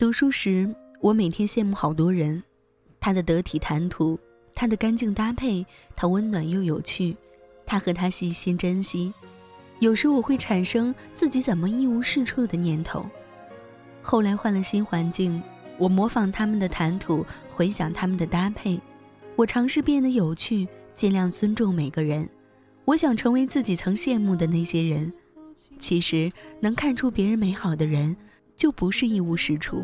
读书时，我每天羡慕好多人，他的得体谈吐，他的干净搭配，他温暖又有趣，他和他细心珍惜。有时我会产生自己怎么一无是处的念头。后来换了新环境，我模仿他们的谈吐，回想他们的搭配，我尝试变得有趣，尽量尊重每个人。我想成为自己曾羡慕的那些人。其实能看出别人美好的人。就不是一无是处。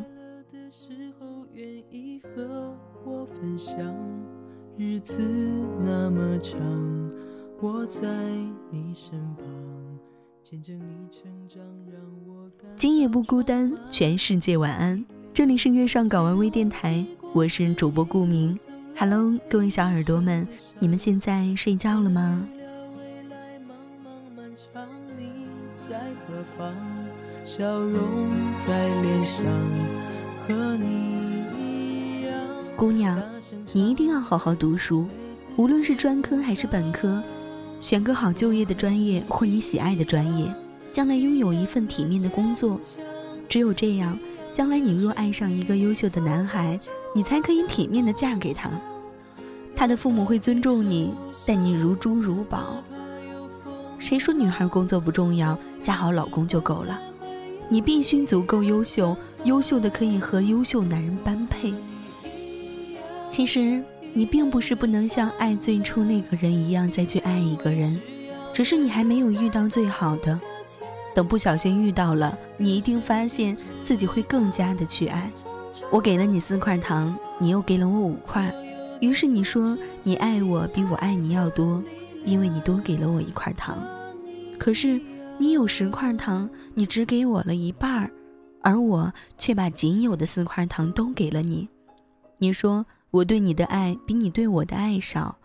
今夜不孤单，全世界晚安。这里是月上港湾微电台，我是主播顾明。Hello，各位小耳朵们，你们现在睡觉了吗？笑容在脸上，和你一样。姑娘，你一定要好好读书，无论是专科还是本科，选个好就业的专业或你喜爱的专业，将来拥有一份体面的工作。只有这样，将来你若爱上一个优秀的男孩，你才可以体面的嫁给他。他的父母会尊重你，待你如珠如宝。谁说女孩工作不重要，嫁好老公就够了？你必须足够优秀，优秀的可以和优秀男人般配。其实你并不是不能像爱最初那个人一样再去爱一个人，只是你还没有遇到最好的。等不小心遇到了，你一定发现自己会更加的去爱。我给了你四块糖，你又给了我五块，于是你说你爱我比我爱你要多，因为你多给了我一块糖。可是。你有十块糖，你只给我了一半儿，而我却把仅有的四块糖都给了你。你说我对你的爱比你对我的爱少，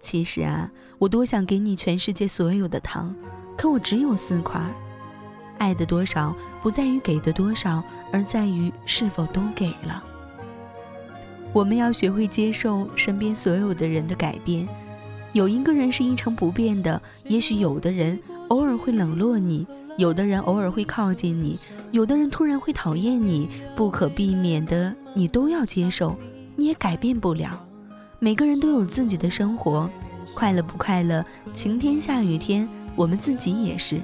其实啊，我多想给你全世界所有的糖，可我只有四块。爱的多少不在于给的多少，而在于是否都给了。我们要学会接受身边所有的人的改变。有一个人是一成不变的，也许有的人。偶尔会冷落你，有的人偶尔会靠近你，有的人突然会讨厌你，不可避免的，你都要接受，你也改变不了。每个人都有自己的生活，快乐不快乐，晴天下雨天，我们自己也是。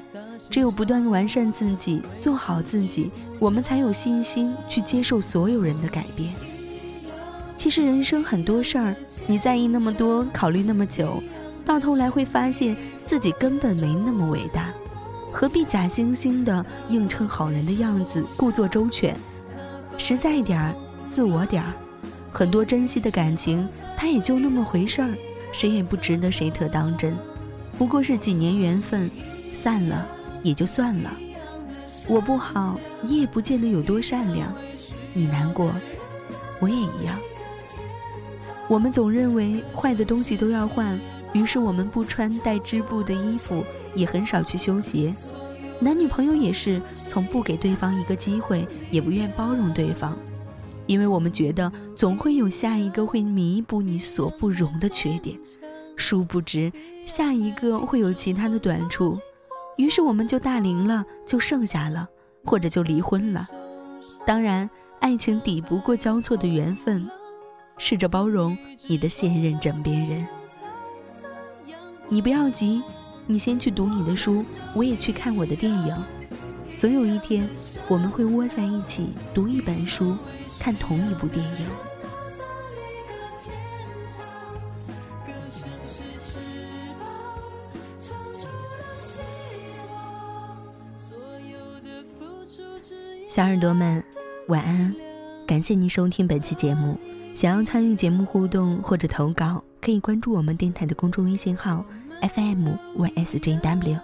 只有不断完善自己，做好自己，我们才有信心去接受所有人的改变。其实人生很多事儿，你在意那么多，考虑那么久。到头来会发现自己根本没那么伟大，何必假惺惺的硬撑好人的样子，故作周全？实在点儿，自我点儿。很多珍惜的感情，它也就那么回事儿，谁也不值得谁特当真。不过是几年缘分，散了也就算了。我不好，你也不见得有多善良。你难过，我也一样。我们总认为坏的东西都要换。于是我们不穿带织布的衣服，也很少去修鞋。男女朋友也是，从不给对方一个机会，也不愿包容对方，因为我们觉得总会有下一个会弥补你所不容的缺点。殊不知，下一个会有其他的短处，于是我们就大龄了，就剩下了，或者就离婚了。当然，爱情抵不过交错的缘分，试着包容你的现任枕边人。你不要急，你先去读你的书，我也去看我的电影。总有一天，我们会窝在一起读一本书，看同一部电影。小耳朵们，晚安！感谢您收听本期节目。想要参与节目互动或者投稿。可以关注我们电台的公众微信号 FM YSJW，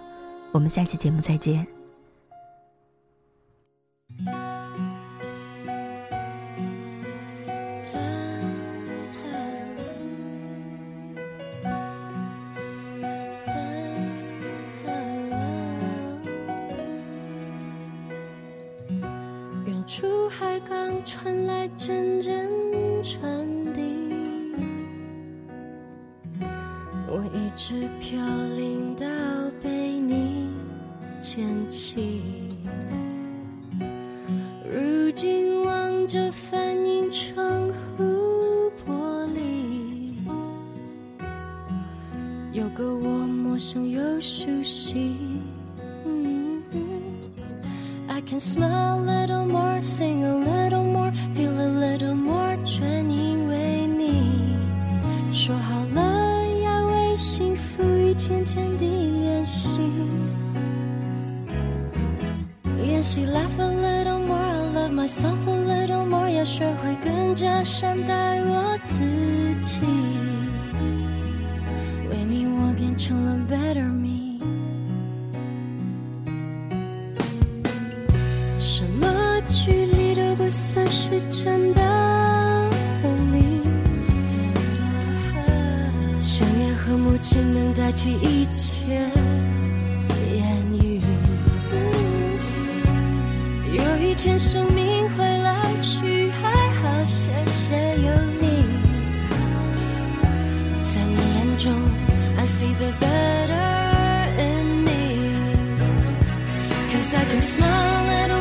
我们下期节目再见。海港传来阵直飘零到被你捡起，如今。望着反映窗户玻璃，有个我陌生又熟悉。I can smile a little more, sing a little 练习 laugh a little more, I love myself a little more，要学会更加善待我自己。为你，我变成了 better me 什么距离都。不算是真的分离，想念和母亲能代替一切有一天生命会老去，还好谢谢有你，在你眼中，I see the better in me，cause I can smile。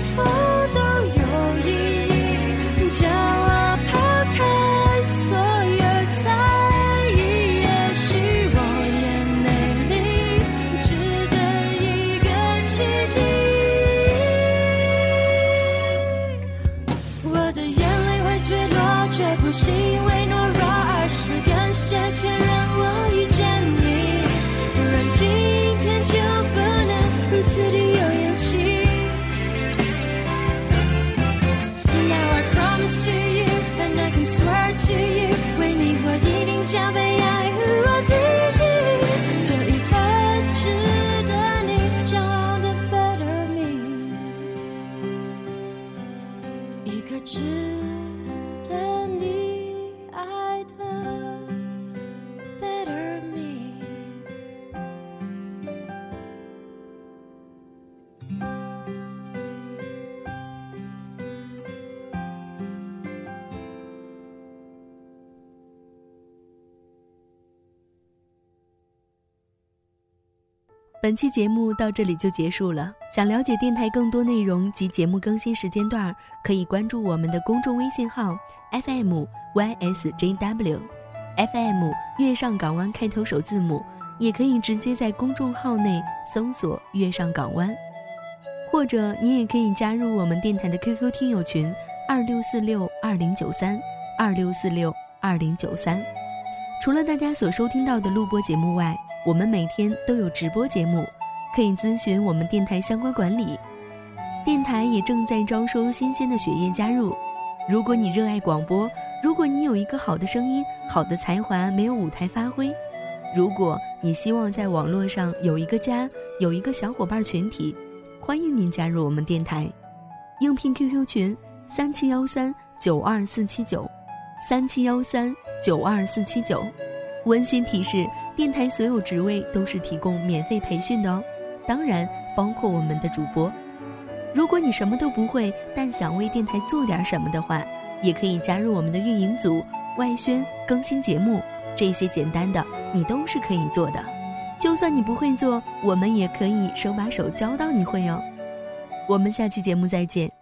错。一个只本期节目到这里就结束了。想了解电台更多内容及节目更新时间段，可以关注我们的公众微信号 FM YSJW，FM 月上港湾开头首字母，也可以直接在公众号内搜索“月上港湾”，或者你也可以加入我们电台的 QQ 听友群二六四六二零九三二六四六二零九三。除了大家所收听到的录播节目外，我们每天都有直播节目，可以咨询我们电台相关管理。电台也正在招收新鲜的血液加入。如果你热爱广播，如果你有一个好的声音、好的才华没有舞台发挥，如果你希望在网络上有一个家、有一个小伙伴群体，欢迎您加入我们电台。应聘 QQ 群：三七幺三九二四七九，三七幺三九二四七九。温馨提示：电台所有职位都是提供免费培训的哦，当然包括我们的主播。如果你什么都不会，但想为电台做点什么的话，也可以加入我们的运营组、外宣、更新节目，这些简单的你都是可以做的。就算你不会做，我们也可以手把手教到你会哦。我们下期节目再见。